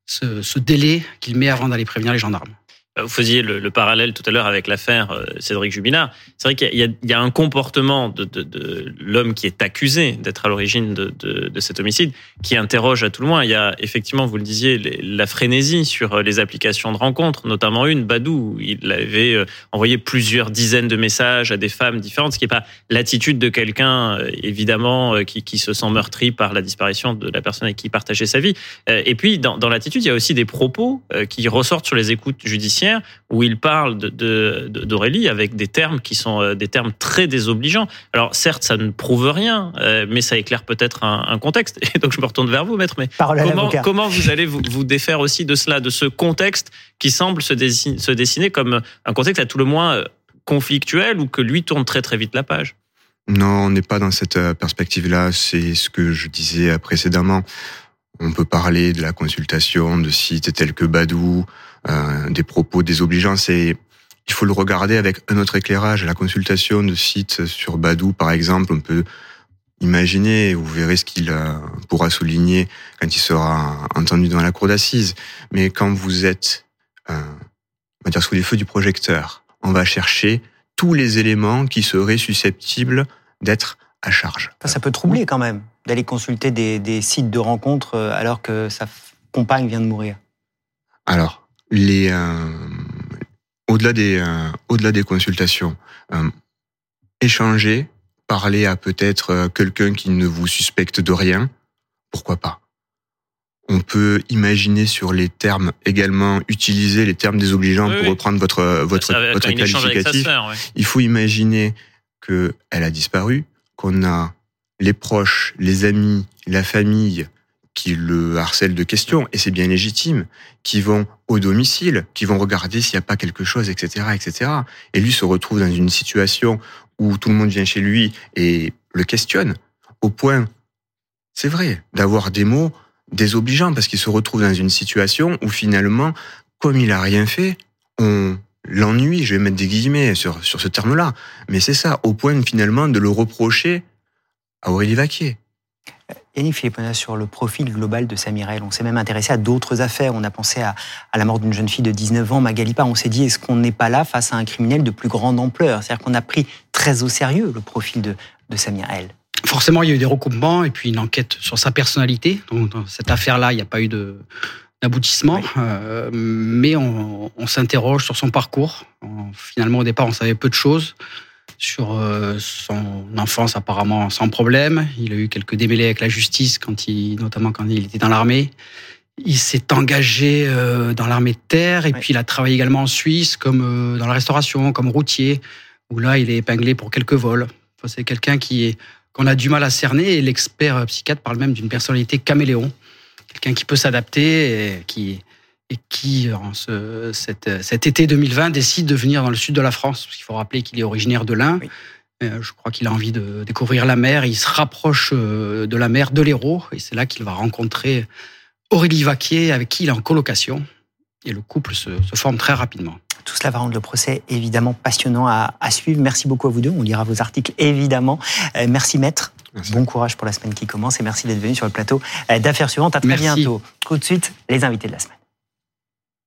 ce, ce délai qu'il met avant d'aller prévenir les gendarmes. Vous faisiez le, le parallèle tout à l'heure avec l'affaire euh, Cédric Jubilard. C'est vrai qu'il y, a un comportement de, l'homme qui est accusé d'être à l'origine de, cet homicide qui interroge à tout le moins. Il y a effectivement, vous le disiez, la frénésie sur euh, les applications de rencontres, notamment une, Badou. Il avait euh, envoyé plusieurs dizaines de messages à des femmes différentes, ce qui n'est pas l'attitude de quelqu'un, évidemment, qui, se sent meurtri par la disparition de la personne avec qui il partageait sa vie. Et puis, dans l'attitude, il y a aussi des propos qui ressortent sur les écoutes judiciaires où il parle d'Aurélie de, de, avec des termes qui sont euh, des termes très désobligeants. Alors certes, ça ne prouve rien, euh, mais ça éclaire peut-être un, un, contexte. Et donc je me retourne vers vous, maître. Mais comment, comment, vous allez vous, vous, défaire aussi de cela, de ce contexte qui semble se dessiner, se dessiner comme un contexte à tout le moins euh, conflictuel ou que lui tourne très très vite la page? Non, on n'est pas dans cette perspective-là. C'est ce que je disais précédemment. On peut parler de la consultation de sites tels que Badou, euh, des propos désobligeants. C'est il faut le regarder avec un autre éclairage. La consultation de sites sur Badou, par exemple, on peut imaginer, vous verrez ce qu'il euh, pourra souligner quand il sera entendu dans la cour d'assises. Mais quand vous êtes, euh, on va dire, sous les feux du projecteur, on va chercher tous les éléments qui seraient susceptibles d'être à charge. Ça, peut troubler quand même d'aller consulter des, des, sites de rencontres alors que sa compagne vient de mourir. Alors, les euh, au-delà des euh, au-delà des consultations, euh, échanger, parler à peut-être quelqu'un qui ne vous suspecte de rien, pourquoi pas? On peut imaginer sur les termes également utiliser les termes désobligeants oui, pour reprendre votre votre votre qualificatif. Sœur, ouais. Il faut imaginer que elle a disparu, qu'on a les proches, les amis, la famille qui le harcèlent de questions, et c'est bien légitime, qui vont au domicile, qui vont regarder s'il n'y a pas quelque chose, etc., etc. Et lui se retrouve dans une situation où tout le monde vient chez lui et le questionne, au point, c'est vrai, d'avoir des mots désobligeants, parce qu'il se retrouve dans une situation où finalement, comme il a rien fait, on l'ennuie, je vais mettre des guillemets sur, sur ce terme-là, mais c'est ça, au point finalement de le reprocher à Aurélie Vaquier. Yannick Philippona, sur le profil global de Samirel, on s'est même intéressé à d'autres affaires. On a pensé à, à la mort d'une jeune fille de 19 ans, Magalipa. On s'est dit, est-ce qu'on n'est pas là face à un criminel de plus grande ampleur? C'est-à-dire qu'on a pris très au sérieux le profil de, de Samirel. Forcément, il y a eu des recoupements et puis une enquête sur sa personnalité. Donc, dans cette affaire-là, il n'y a pas eu de oui. euh, mais on, on s'interroge sur son parcours. Finalement, au départ, on savait peu de choses sur euh, son enfance apparemment sans problème. Il a eu quelques démêlés avec la justice, quand il, notamment quand il était dans l'armée. Il s'est engagé euh, dans l'armée de terre et ouais. puis il a travaillé également en Suisse comme euh, dans la restauration, comme routier, où là il est épinglé pour quelques vols. Enfin, c'est quelqu'un qui est qu'on a du mal à cerner et l'expert psychiatre parle même d'une personnalité caméléon, quelqu'un qui peut s'adapter et qui et qui, en ce, cet, cet, été 2020, décide de venir dans le sud de la France. Parce qu'il faut rappeler qu'il est originaire de l'Ain. Oui. Euh, je crois qu'il a envie de découvrir la mer. Il se rapproche euh, de la mer de l'Hérault. Et c'est là qu'il va rencontrer Aurélie Vaquier, avec qui il est en colocation. Et le couple se, se forme très rapidement. Tout cela va rendre le procès évidemment passionnant à, à suivre. Merci beaucoup à vous deux. On lira vos articles évidemment. Euh, merci maître. Bon courage pour la semaine qui commence et merci d'être venu sur le plateau euh, d'affaires suivantes. À très Merci. bientôt. Tout de suite, les invités de la semaine.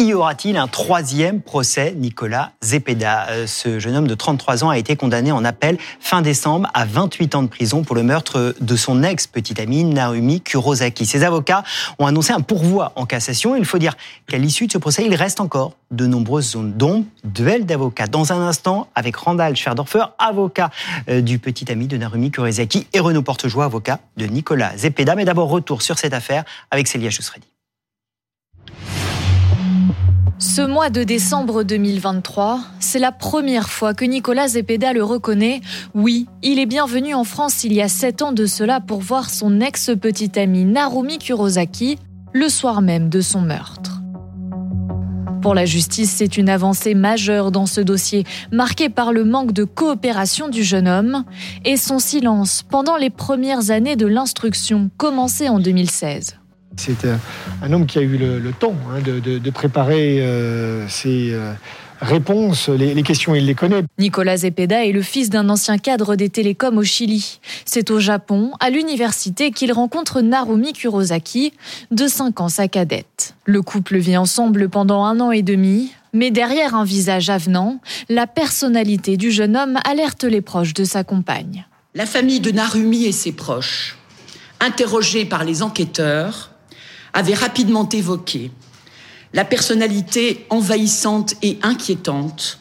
Y aura-t-il un troisième procès Nicolas Zepeda? Euh, Ce jeune homme de 33 ans a été condamné en appel fin décembre à 28 ans de prison pour le meurtre de son ex-petite amie Narumi Kurosaki. Ses avocats ont annoncé un pourvoi en cassation. Il faut dire qu'à l'issue de ce procès, il reste encore de nombreuses zones d'ombre. Duel d'avocats. Dans un instant, avec Randall Schwerdorfer, avocat euh, du petit ami de Narumi Kurosaki, et Renaud Portejoie, avocat de Nicolas Zepeda. Mais d'abord, retour sur cette affaire avec Célia Jusredi. Ce mois de décembre 2023, c'est la première fois que Nicolas Zepeda le reconnaît. Oui, il est bienvenu en France il y a sept ans de cela pour voir son ex-petite amie Narumi Kurosaki le soir même de son meurtre. Pour la justice, c'est une avancée majeure dans ce dossier, marqué par le manque de coopération du jeune homme et son silence pendant les premières années de l'instruction, commencée en 2016. C'est un, un homme qui a eu le, le temps hein, de, de- de préparer euh, ses euh, réponses. Les, les questions, il les connaît. Nicolas Zepeda est le fils d'un ancien cadre des télécoms au Chili. C'est au Japon, à l'université, qu'il rencontre Narumi Kurosaki, de 5 ans sa cadette. Le couple vit ensemble pendant un an et demi, mais derrière un visage avenant, la personnalité du jeune homme alerte les proches de sa compagne. La famille de Narumi et ses proches, interrogés par les enquêteurs, avaient rapidement évoqué la personnalité envahissante et inquiétante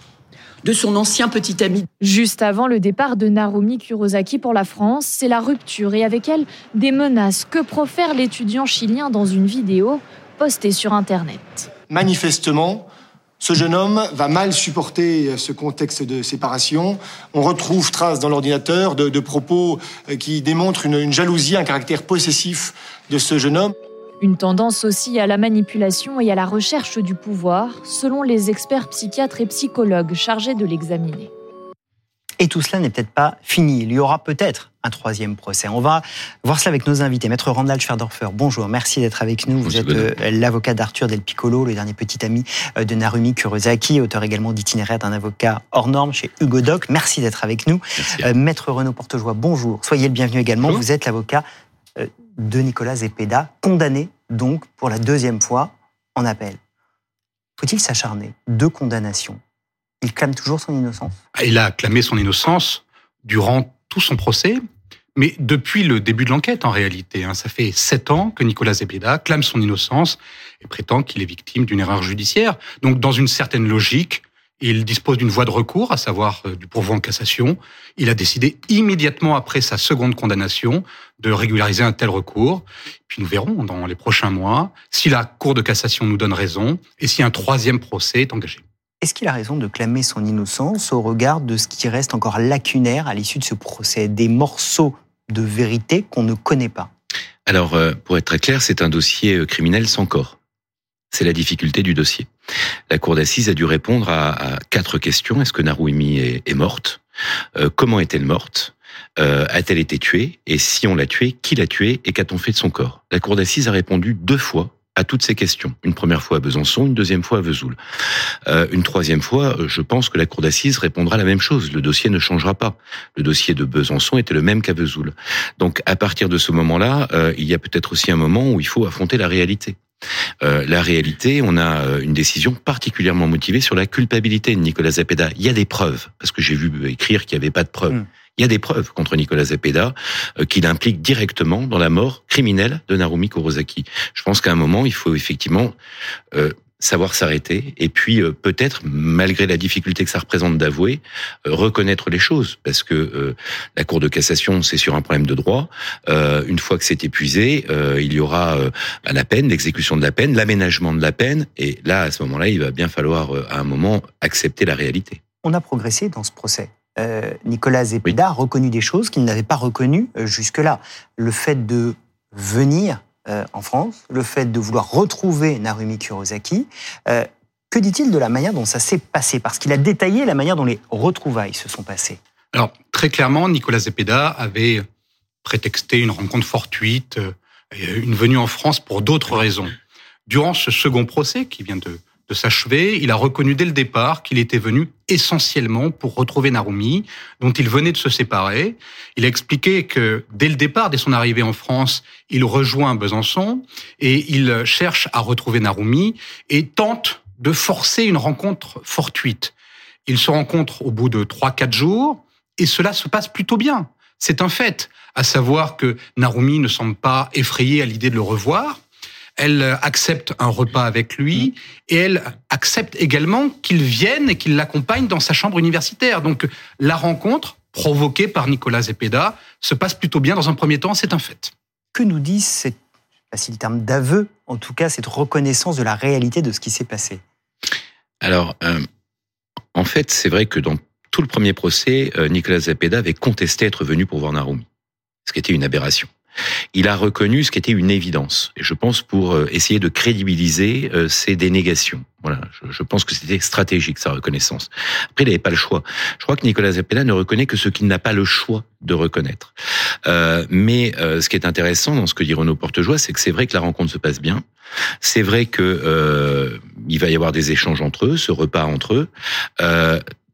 de son ancien petit ami. Juste avant le départ de Narumi Kurosaki pour la France, c'est la rupture et avec elle des menaces que profère l'étudiant chilien dans une vidéo postée sur Internet. Manifestement, ce jeune homme va mal supporter ce contexte de séparation. On retrouve trace dans l'ordinateur de, de propos qui démontrent une, une jalousie, un caractère possessif de ce jeune homme. Une tendance aussi à la manipulation et à la recherche du pouvoir, selon les experts psychiatres et psychologues chargés de l'examiner. Et tout cela n'est peut-être pas fini. Il y aura peut-être un troisième procès. On va voir cela avec nos invités. Maître Randall Schwerdorfer, bonjour, merci d'être avec nous. Vous êtes euh, l'avocat d'Arthur Del Piccolo, le dernier petit ami euh, de Narumi Kurosaki, auteur également d'itinéraire d'un avocat hors norme chez Hugo Doc. Merci d'être avec nous. Euh, Maître Renaud Portejoie, bonjour. Soyez le bienvenu également. Vous êtes l'avocat euh, de Nicolas Zepeda, condamné donc pour la deuxième fois en appel. Faut-il s'acharner Deux condamnations. Il clame toujours son innocence Il a clamé son innocence durant tout son procès, mais depuis le début de l'enquête en réalité. hein. Ça fait sept ans que Nicolas Zepeda clame son innocence et prétend qu'il est victime d'une erreur judiciaire. Donc dans une certaine logique, il dispose d'une voie de recours, à savoir euh, du pourvoi en cassation. Il a décidé immédiatement après sa seconde condamnation de régulariser un tel recours. Puis nous verrons dans les prochains mois si la Cour de cassation nous donne raison et si un troisième procès est engagé. Est-ce qu'il a raison de clamer son innocence au regard de ce qui reste encore lacunaire à l'issue de ce procès? Des morceaux de vérité qu'on ne connaît pas Alors, euh, pour être très clair, c'est un dossier euh, criminel sans corps. C'est la difficulté du dossier. La cour d'assises a dû répondre à, quatre questions. Est-ce que Naruimi est, morte? Euh, Comment est-elle morte? Euh, A-t-elle été tuée? Et si on l'a tuée, qui l'a tuée? Et qu'a-t-on fait de son corps? La cour d'assises a répondu deux fois à toutes ces questions. Une première fois à Besançon, une deuxième fois à Vesoul. Euh, une troisième fois, je pense que la cour d'assises répondra la même chose. Le dossier ne changera pas. Le dossier de Besançon était le même qu'à Vesoul. Donc, à partir de ce moment-là, il y a peut-être aussi un moment où il faut affronter la réalité. Euh, la réalité, on a euh, une décision particulièrement motivée sur la culpabilité de Nicolas Zepeda. Il y a des preuves, parce que j'ai vu écrire qu'il n'y avait pas de preuves. Il y a des preuves contre Nicolas Zepeda euh, qui l'impliquent directement dans la mort criminelle de Narumi Kurosaki. Je pense qu'à un moment, il faut effectivement euh, savoir s'arrêter et puis euh, peut-être, malgré la difficulté que ça représente d'avouer, euh, reconnaître les choses. Parce que euh, la Cour de cassation, c'est sur un problème de droit. Euh, une fois que c'est épuisé, euh, il y aura euh, la peine, l'exécution de la peine, l'aménagement de la peine. Et là, à ce moment-là, il va bien falloir, euh, à un moment, accepter la réalité. On a progressé dans ce procès. Euh, Nicolas Zepeda a reconnu des choses qu'il n'avait pas reconnues euh, jusque-là. Le fait de venir euh, en France, le fait de vouloir retrouver Narumi Kurosaki. Euh, que dit-il de la manière dont ça s'est passé? Parce qu'il a détaillé la manière dont les retrouvailles se sont passées. Alors, très clairement, Nicolas Zepeda avait prétexté une rencontre fortuite euh, une venue en France pour d'autres raisons. Durant ce second procès qui vient de, de s'achever, il a reconnu dès le départ qu'il était venu essentiellement pour retrouver Narumi, dont il venait de se séparer. Il a expliqué que dès le départ, dès son arrivée en France, il rejoint Besançon et il cherche à retrouver Narumi et tente de forcer une rencontre fortuite. Ils se rencontrent au bout de 3-4 jours et cela se passe plutôt bien. C'est un fait, à savoir que Narumi ne semble pas effrayée à l'idée de le revoir. Elle accepte un repas avec lui et elle accepte également qu'il vienne et qu'il l'accompagne dans sa chambre universitaire. Donc la rencontre provoquée par Nicolas Zepeda se passe plutôt bien dans un premier temps, c'est un fait. Que nous disent ces, si le terme d'aveu, en tout cas cette reconnaissance de la réalité de ce qui s'est passé? Alors, euh, en fait, c'est vrai que dans tout le premier procès, euh, Nicolas Zepeda avait contesté être venu pour voir Narumi, ce qui était une aberration. Il a reconnu ce qui était une évidence, et je pense pour euh, essayer de crédibiliser euh, ses dénégations. Voilà, je, pense que c'était stratégique sa reconnaissance. Après, il n'avait pas le choix. Je crois que Nicolas Zepeda ne reconnaît que ce qu'il n'a pas le choix de reconnaître. Euh, mais ce qui est intéressant dans ce que dit Renaud Portejoie, c'est que c'est vrai que la rencontre se passe bien. C'est vrai que il va y avoir des échanges entre eux, ce repas entre eux.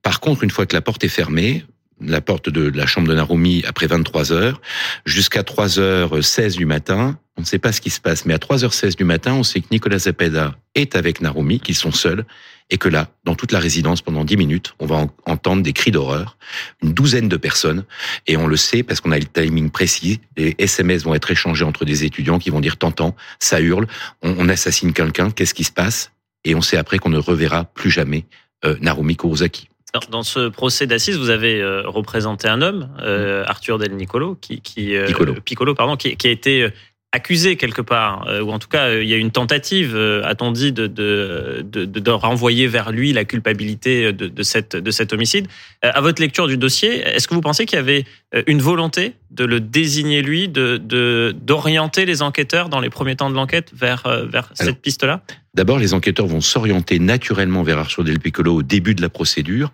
Par contre, une fois que la porte est fermée, la porte de la chambre de Narumi après 23 heures, jusqu'à 3h16 du matin, on ne sait pas ce qui se passe, mais à 3h16 du matin, on sait que Nicolas Zepeda est avec Narumi, qu'ils sont seuls, et que là, dans toute la résidence, pendant 10 minutes, on va entendre des cris d'horreur, une douzaine de personnes, et on le sait parce qu'on a le timing précis, les SMS vont être échangés entre des étudiants qui vont dire « T'entends, ça hurle, on, assassine quelqu'un, qu'est-ce qui se passe ?» Et on sait après qu'on ne reverra plus jamais euh, Narumi Kurosaki. Dans, ce procès d'assises, vous avez euh, représenté un homme, euh, Arthur Del Nicolo, qui, qui euh, Piccolo. pardon, qui, qui, a été accusé quelque part, ou en tout cas, il y a une tentative, a-t-on dit, de, de, de, de, renvoyer vers lui la culpabilité de, de, cette, de cet homicide. À votre lecture du dossier, est-ce que vous pensez qu'il y avait une volonté de le désigner lui, de d'orienter les enquêteurs dans les premiers temps de l'enquête vers, vers cette piste-là? D'abord, les enquêteurs vont s'orienter naturellement vers Arthur Del Piccolo au début de la procédure,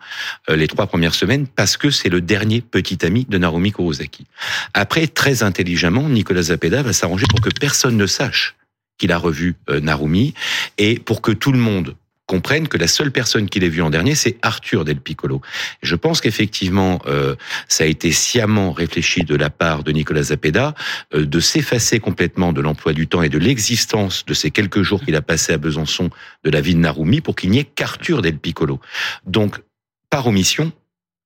euh, les trois premières semaines, parce que c'est le dernier petit ami de Narumi Kurosaki. Après, très intelligemment, Nicolas Zapeda va s'arranger pour que personne ne sache qu'il a revu euh, Narumi et pour que tout le monde comprennent que la seule personne qu'il ait vue en dernier, c'est Arthur Del Piccolo. Je pense qu'effectivement, euh, ça a été sciemment réfléchi de la part de Nicolas Zapeda euh, de s'effacer complètement de l'emploi du temps et de l'existence de ces quelques jours qu'il a passé à Besançon de la vie de Narumi pour qu'il n'y ait qu'Arthur Del Piccolo. Donc, par omission,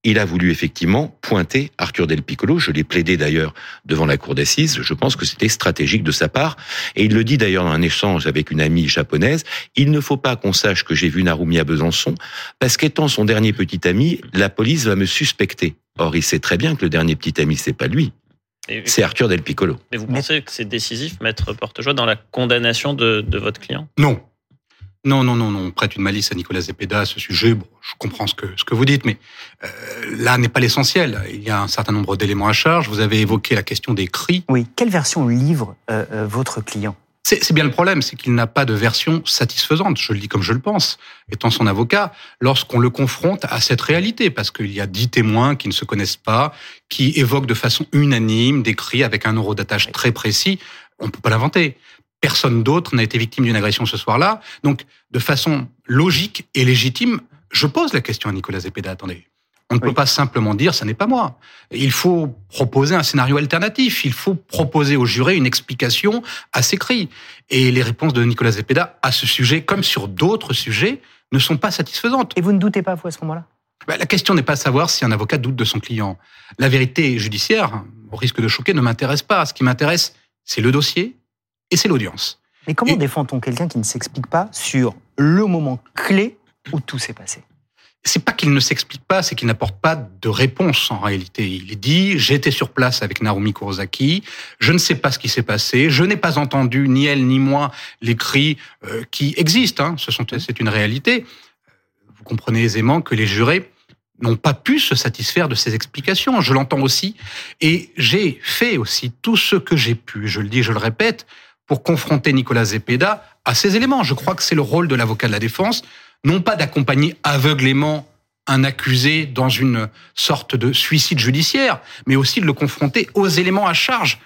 il a voulu effectivement pointer Arthur Del Piccolo. Je l'ai plaidé d'ailleurs devant la cour d'assises. Je pense que c'était stratégique de sa part. Et il le dit d'ailleurs dans un échange avec une amie japonaise. Il ne faut pas qu'on sache que j'ai vu Narumi à Besançon, parce qu'étant son dernier petit ami, la police va me suspecter. Or, il sait très bien que le dernier petit ami, c'est pas lui. C'est Arthur Del Piccolo. Mais vous pensez que c'est décisif, maître Portejoie, dans la condamnation de, de votre client? Non. Non, non, non, non. On prête une malice à Nicolas Zepeda à ce sujet. Bon, je comprends ce que, ce que vous dites, mais euh, là n'est pas l'essentiel. Il y a un certain nombre d'éléments à charge. Vous avez évoqué la question des cris. Oui. Quelle version livre euh, euh, votre client? C'est bien le problème, c'est qu'il n'a pas de version satisfaisante, je le dis comme je le pense, étant son avocat, lorsqu'on le confronte à cette réalité, parce qu'il y a dix témoins qui ne se connaissent pas, qui évoquent de façon unanime des cris avec un euro d'attache très précis, on ne peut pas l'inventer personne d'autre n'a été victime d'une agression ce soir-là. Donc, de façon logique et légitime, je pose la question à Nicolas Zepeda. Attendez, on ne peut pas simplement dire ça n'est pas moi. Il faut proposer un scénario alternatif. Il faut proposer au juré une explication à ces cris. Et les réponses de Nicolas Zepeda à ce sujet, comme sur d'autres sujets, ne sont pas satisfaisantes. Et vous ne doutez pas, vous, à ce moment-là? Ben, La question n'est pas de savoir si un avocat doute de son client. La vérité judiciaire, au risque de choquer, ne m'intéresse pas. Ce qui m'intéresse, c'est le dossier, et c'est l'audience. Mais comment défend-on quelqu'un qui ne s'explique pas sur le moment clé où tout s'est passé? C'est pas qu'il ne s'explique pas, c'est qu'il n'apporte pas de réponse en réalité. Il dit j'étais sur place avec Narumi Kurosaki, je ne sais pas ce qui s'est passé, je n'ai pas entendu ni elle ni moi les cris euh, qui existent. Hein, ce sont c'est une réalité. Vous comprenez aisément que les jurés n'ont pas pu se satisfaire de ces explications. Je l'entends aussi, et j'ai fait aussi tout ce que j'ai pu. Je le dis, je le répète, pour confronter Nicolas Zepeda à ces éléments. Je crois que c'est le rôle de l'avocat de la défense, non pas d'accompagner aveuglément un accusé dans une sorte de suicide judiciaire, mais aussi de le confronter aux éléments à charge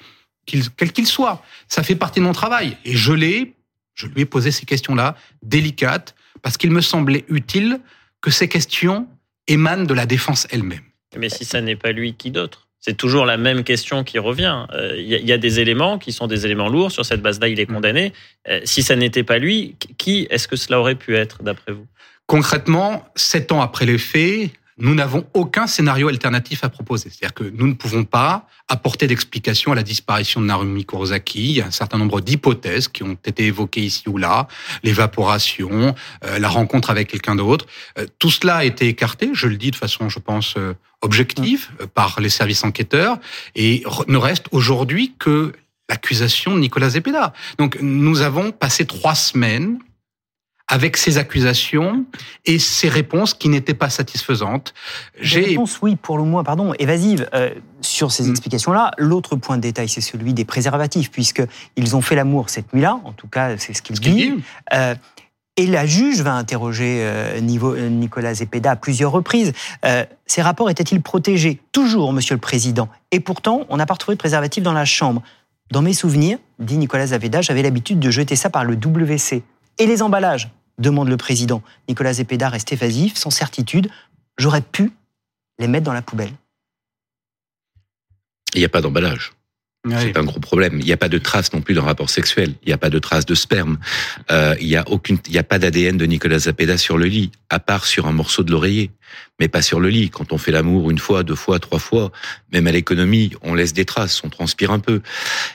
quel qu'il soit. Ça fait partie de mon travail. Et je l'ai, je lui ai posé ces questions-là, délicates, parce qu'il me semblait utile que ces questions émanent de la défense elle-même. Mais si ça n'est pas lui, qui d'autre? C'est toujours la même question qui revient. Euh, Il y, a des éléments qui sont des éléments lourds. Sur cette base-là, il est condamné. Euh, si ça n'était pas lui, qui est-ce que cela aurait pu être, d'après vous? Concrètement, sept ans après les faits, nous n'avons aucun scénario alternatif à proposer. C'est-à-dire que nous ne pouvons pas apporter d'explication à la disparition de Narumi Kurosaki. Il y a un certain nombre d'hypothèses qui ont été évoquées ici ou là, l'évaporation, euh, la rencontre avec quelqu'un d'autre. Euh, tout cela a été écarté, je le dis de façon, je pense, euh, objective euh, par les services enquêteurs, et ne reste aujourd'hui que l'accusation de Nicolas Zepeda. Donc nous avons passé trois semaines avec ces accusations et ces réponses qui n'étaient pas satisfaisantes. J'ai réponse, oui, pour le moins, pardon, évasive euh, sur Mm. ces explications-là. L'autre point de détail, c'est celui des préservatifs, puisqu'ils ont fait l'amour cette nuit-là, en tout cas, c'est ce qu'ils disent. Euh, et la juge va interroger euh, Nicolas Zepeda à plusieurs reprises. Euh, ces rapports étaient-ils protégés? Toujours, Monsieur le Président. Et pourtant, on n'a pas retrouvé de préservatif dans la chambre. Dans mes souvenirs, dit Nicolas Zepeda, j'avais l'habitude de jeter ça par le WC. Et les emballages? Demande le président. Nicolas Zepeda reste évasif, sans certitude. J'aurais pu les mettre dans la poubelle. Il n'y a pas d'emballage. C'est un gros problème. Il n'y a pas de traces non plus d'un rapport sexuel. Il n'y a pas de traces de sperme. Euh, il n'y a aucune, il n'y a pas d'ADN de Nicolas Zapeda sur le lit, à part sur un morceau de l'oreiller, mais pas sur le lit. Quand on fait l'amour une fois, deux fois, trois fois, même à l'économie, on laisse des traces, on transpire un peu.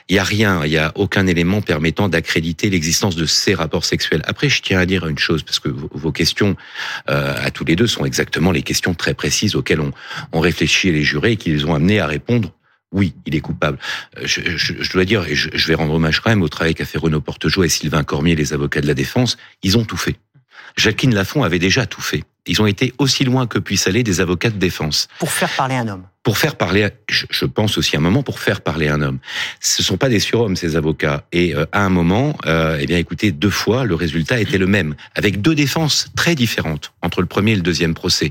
Il n'y a rien, il n'y a aucun élément permettant d'accréditer l'existence de ces rapports sexuels. Après, je tiens à dire une chose, parce que vos vos questions euh, à tous les deux sont exactement les questions très précises auxquelles on, on réfléchit les jurés et qui les ont amenés à répondre oui, il est coupable. Euh, Je, dois dire, et je, vais rendre hommage quand même au travail qu'a fait Renaud Portejoie et Sylvain Cormier, les avocats de la défense, ils ont tout fait. Jacqueline Lafont avait déjà tout fait. Ils ont été aussi loin que puissent aller des avocats de défense. Pour faire parler un homme. Pour faire parler, je, pense aussi à un moment, pour faire parler un homme. Ce sont pas des surhommes, ces avocats. Et euh, à un moment, euh, eh bien, écoutez, deux fois, le résultat était le même, avec deux défenses très différentes entre le premier et le deuxième procès.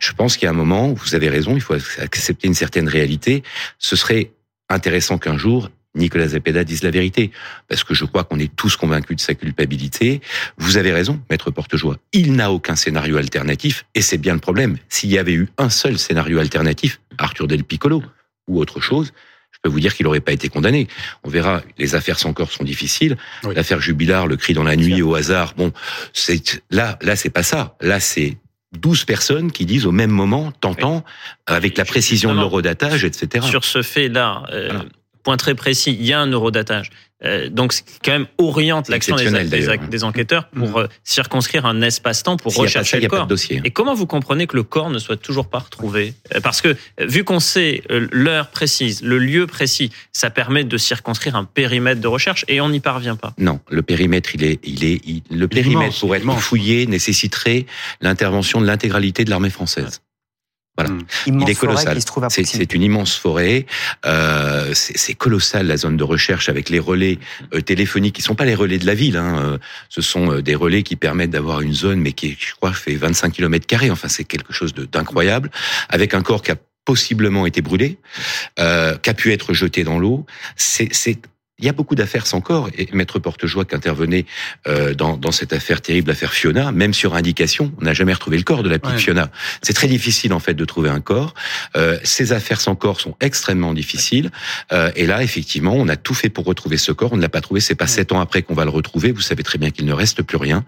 Je pense qu'il y a un moment, vous avez raison, il faut accepter une certaine réalité. Ce serait intéressant qu'un jour, Nicolas Zepeda dise la vérité, parce que je crois qu'on est tous convaincus de sa culpabilité. Vous avez raison, maître Portejoie. Il n'a aucun scénario alternatif, et c'est bien le problème. S'il y avait eu un seul scénario alternatif, Arthur Del Piccolo ou autre chose, je peux vous dire qu'il n'aurait pas été condamné. On verra, les affaires sans corps sont difficiles. L'affaire Jubilard, le cri dans la nuit au hasard, bon, c'est là, là, c'est pas ça. Là, c'est 12 personnes qui disent au même moment, tentant, avec la précision de Justement, l'eurodatage, etc. Sur ce fait-là, euh, point très précis, il y a un eurodatage. Euh, donc, ce qui quand même oriente l'action des, des enquêteurs pour euh, circonscrire un espace-temps pour S'il y a pas ça, rechercher il y a le pas de corps. dossier. Et comment vous comprenez que le corps ne soit toujours pas retrouvé? Euh, Parce que, vu qu'on sait euh, l'heure précise, le lieu précis, ça permet de circonscrire un périmètre de recherche et on n'y parvient pas. Non, le périmètre, il est, il est, il- le périmètre pour être fouillé nécessiterait l'intervention de l'intégralité de l'armée française. Voilà, Immense il est colossal. C'est une immense forêt. Euh, c'est c'est colossal la zone de recherche avec les relais euh, téléphoniques qui sont pas les relais de la ville. Hein. euh, Ce sont euh, des relais qui permettent d'avoir une zone, mais qui, je crois, fait 25 km carrés. Enfin, c'est quelque chose d'incroyable. Avec un corps qui a possiblement été brûlé, euh, qui a pu être jeté dans l'eau. C'est c'est il y a beaucoup d'affaires sans corps. Et Maître Portejoie qui intervenait euh, dans, dans cette affaire terrible, l'affaire Fiona, même sur indication, on n'a jamais retrouvé le corps de la petite Ouais. Fiona. C'est très difficile en fait de trouver un corps. Euh, ces affaires sans corps sont extrêmement difficiles. Euh, et là, effectivement, on a tout fait pour retrouver ce corps. On ne l'a pas trouvé. C'est pas sept ans après qu'on va le retrouver. Vous savez très bien qu'il ne reste plus rien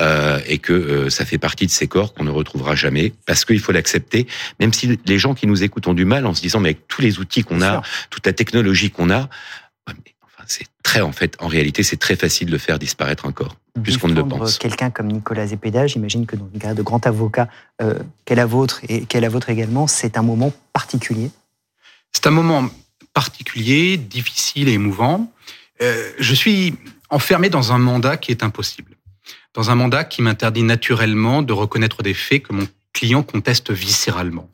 euh, et que euh, ça fait partie de ces corps qu'on ne retrouvera jamais parce qu'il faut l'accepter. Même si les gens qui nous écoutent ont du mal en se disant mais avec tous les outils qu'on a, toute la technologie qu'on a, c'est très en fait, en réalité, c'est très facile de faire disparaître un corps puisqu'on ne le pense. Quelqu'un comme Nicolas Zepeda, j'imagine que dans une carrière de grand avocat euh, qu'est la vôtre et qu'est la vôtre également, c'est un moment particulier? C'est un moment particulier, difficile et émouvant. Euh, je suis enfermé dans un mandat qui est impossible. Dans un mandat qui m'interdit naturellement de reconnaître des faits que mon client conteste viscéralement.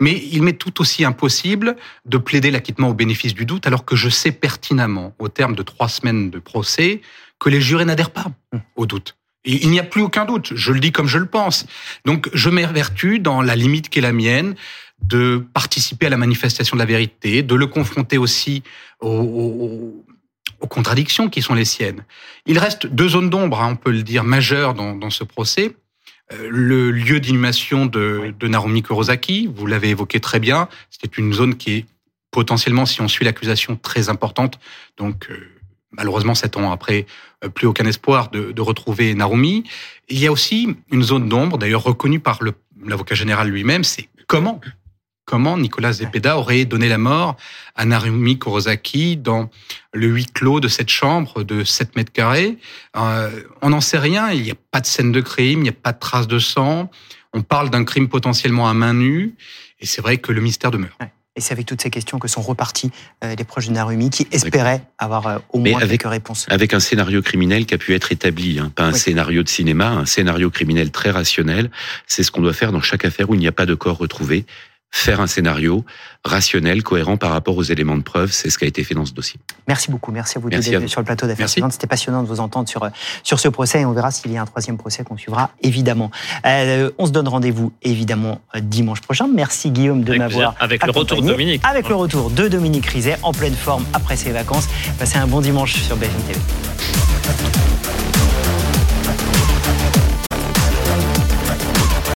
Mais il m'est tout aussi impossible de plaider l'acquittement au bénéfice du doute alors que je sais pertinemment, au terme de trois semaines de procès, que les jurés n'adhèrent pas au doute. Et il n'y a plus aucun doute, je le dis comme je le pense. Donc je m'évertue dans la limite qui est la mienne de participer à la manifestation de la vérité, de le confronter aussi aux, contradictions qui sont les siennes. Il reste deux zones d'ombre, hein, on peut le dire, majeures dans, ce procès. Euh, le lieu d'inhumation de, de Narumi Kurosaki, vous l'avez évoqué très bien, c'était une zone qui est potentiellement, si on suit l'accusation, très importante. Donc, euh, malheureusement, sept ans après, euh, plus aucun espoir de, de, retrouver Narumi. Il y a aussi une zone d'ombre, d'ailleurs reconnue par l'avocat général lui-même, c'est comment comment Nicolas Zepeda aurait donné la mort à Narumi Kurosaki dans le huis clos de cette chambre de 7 mètres carrés. Euh, on n'en sait rien, il n'y a pas de scène de crime, il n'y a pas de traces de sang, on parle d'un crime potentiellement à main nue, et c'est vrai que le mystère demeure. Et c'est avec toutes ces questions que sont repartis euh, les proches de Narumi qui espéraient avoir euh, au moins avec, quelques réponses. Avec un scénario criminel qui a pu être établi, hein, pas un scénario de cinéma, un scénario criminel très rationnel. C'est ce qu'on doit faire dans chaque affaire où il n'y a pas de corps retrouvé faire un scénario rationnel, cohérent par rapport aux éléments de preuve. C'est ce qui a été fait dans ce dossier. Merci beaucoup. Merci à vous d'être sur le plateau d'affaires C'était passionnant de vous entendre sur, sur ce procès et on verra s'il y a un troisième procès qu'on suivra, évidemment. Euh, on se donne rendez-vous, évidemment, dimanche prochain. Merci, Guillaume, de m'avoir Avec le retour de Dominique. Avec le retour de Dominique Rizet, en pleine forme après ses vacances. Passez un bon dimanche sur BFM TV.